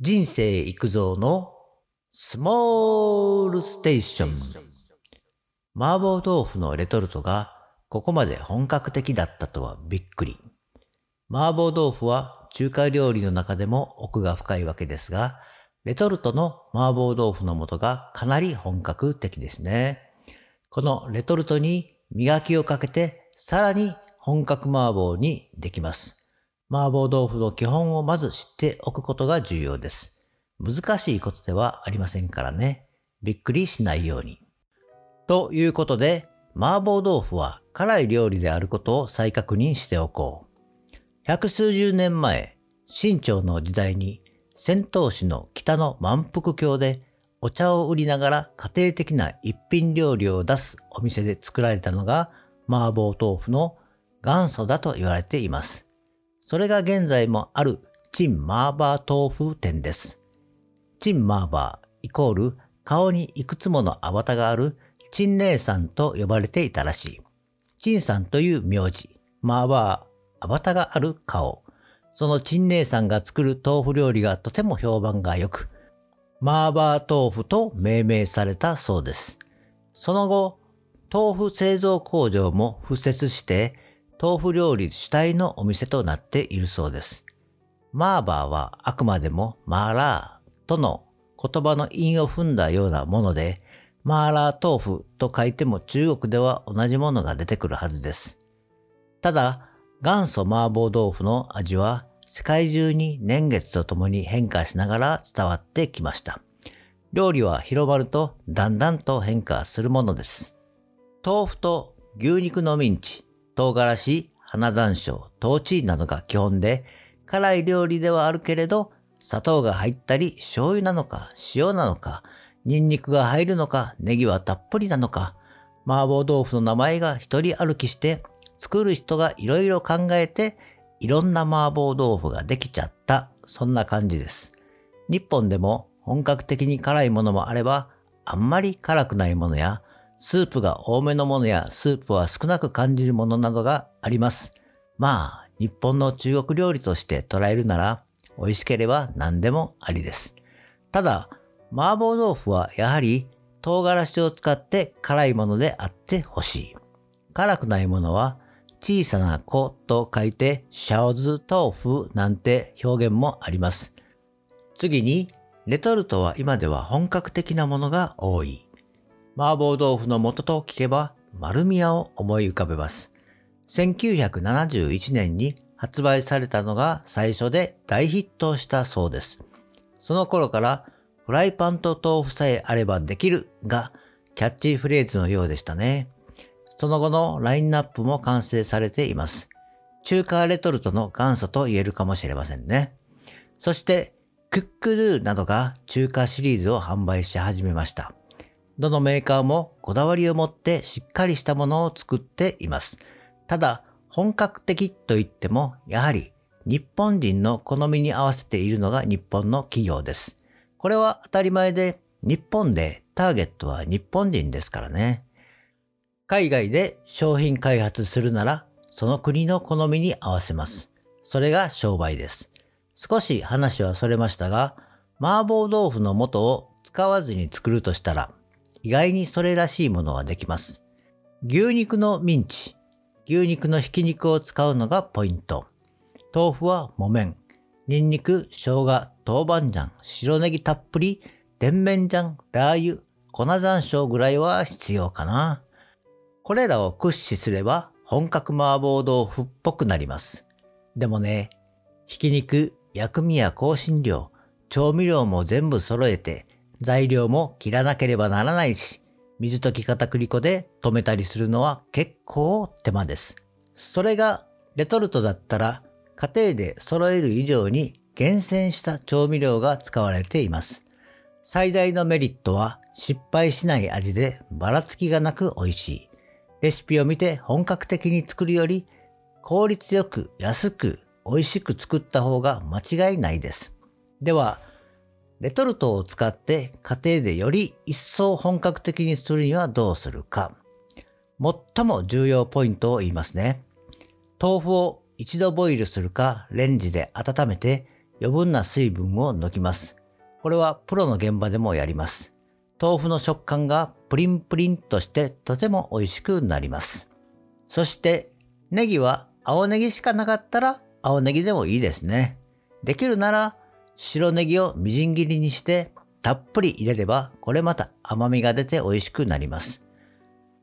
人生育造のスモールステーション。麻婆豆腐のレトルトがここまで本格的だったとはびっくり。麻婆豆腐は中華料理の中でも奥が深いわけですが、レトルトの麻婆豆腐の素がかなり本格的ですね。このレトルトに磨きをかけてさらに本格麻婆にできます。麻婆豆腐の基本をまず知っておくことが重要です。難しいことではありませんからね。びっくりしないように。ということで、麻婆豆腐は辛い料理であることを再確認しておこう。百数十年前、清朝の時代に戦闘士の北の満腹郷でお茶を売りながら家庭的な一品料理を出すお店で作られたのが麻婆豆腐の元祖だと言われています。それが現在もある陳麻婆豆腐店です。陳麻婆イコール顔にいくつものアバタがある陳姉さんと呼ばれていたらしい。陳さんという名字、麻婆、アバタがある顔。その陳姉さんが作る豆腐料理がとても評判が良く、麻婆豆腐と命名されたそうです。その後、豆腐製造工場も敷設して、豆腐料理主体のお店となっているそうです。マーバーはあくまでもマーラーとの言葉の韻を踏んだようなもので、マーラー豆腐と書いても中国では同じものが出てくるはずです。ただ、元祖麻婆豆腐の味は世界中に年月とともに変化しながら伝わってきました。料理は広まるとだんだんと変化するものです。豆腐と牛肉のミンチ、唐辛子、花山椒、豆チーなどが基本で、辛い料理ではあるけれど、砂糖が入ったり、醤油なのか、塩なのか、ニンニクが入るのか、ネギはたっぷりなのか、麻婆豆腐の名前が一人歩きして、作る人がいろいろ考えていろんな麻婆豆腐ができちゃった、そんな感じです。日本でも本格的に辛いものもあれば、あんまり辛くないものや、スープが多めのものやスープは少なく感じるものなどがあります。まあ、日本の中国料理として捉えるなら、美味しければ何でもありです。ただ、麻婆豆腐はやはり唐辛子を使って辛いものであってほしい。辛くないものは小さな子と書いてシャオズ豆腐なんて表現もあります。次に、レトルトは今では本格的なものが多い。麻婆豆腐の元と聞けば丸宮を思い浮かべます。1971年に発売されたのが最初で大ヒットしたそうです。その頃からフライパンと豆腐さえあればできるがキャッチフレーズのようでしたね。その後のラインナップも完成されています。中華レトルトの元祖と言えるかもしれませんね。そして、クックルーなどが中華シリーズを販売し始めました。どのメーカーもこだわりを持ってしっかりしたものを作っています。ただ、本格的と言っても、やはり日本人の好みに合わせているのが日本の企業です。これは当たり前で、日本でターゲットは日本人ですからね。海外で商品開発するなら、その国の好みに合わせます。それが商売です。少し話はそれましたが、麻婆豆腐の素を使わずに作るとしたら、意外にそれらしいものはできます。牛肉のミンチ、牛肉のひき肉を使うのがポイント。豆腐は木綿、ニンニク、生姜、豆板醤、白ネギたっぷり、甜麺醤、ラー油、粉山椒ぐらいは必要かな。これらを駆使すれば本格麻婆豆腐っぽくなります。でもね、ひき肉、薬味や香辛料、調味料も全部揃えて、材料も切らなければならないし、水溶き片栗粉で止めたりするのは結構手間です。それがレトルトだったら家庭で揃える以上に厳選した調味料が使われています。最大のメリットは失敗しない味でばらつきがなく美味しい。レシピを見て本格的に作るより効率よく安く美味しく作った方が間違いないです。では、レトルトを使って家庭でより一層本格的にするにはどうするか。最も重要ポイントを言いますね。豆腐を一度ボイルするかレンジで温めて余分な水分を抜きます。これはプロの現場でもやります。豆腐の食感がプリンプリンとしてとても美味しくなります。そしてネギは青ネギしかなかったら青ネギでもいいですね。できるなら白ネギをみじん切りにしてたっぷり入れればこれまた甘みが出て美味しくなります。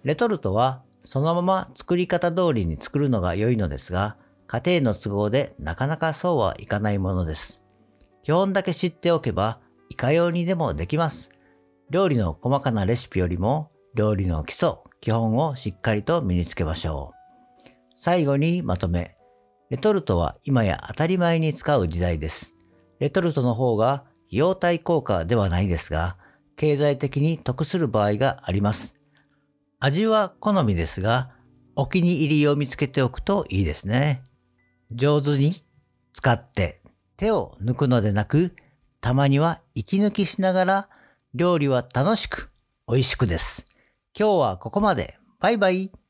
レトルトはそのまま作り方通りに作るのが良いのですが、家庭の都合でなかなかそうはいかないものです。基本だけ知っておけば、いかようにでもできます。料理の細かなレシピよりも、料理の基礎、基本をしっかりと身につけましょう。最後にまとめ。レトルトは今や当たり前に使う時代です。レトルトの方が費用対効果ではないですが、経済的に得する場合があります。味は好みですが、お気に入りを見つけておくといいですね。上手に使って手を抜くのでなく、たまには息抜きしながら料理は楽しく美味しくです。今日はここまで。バイバイ。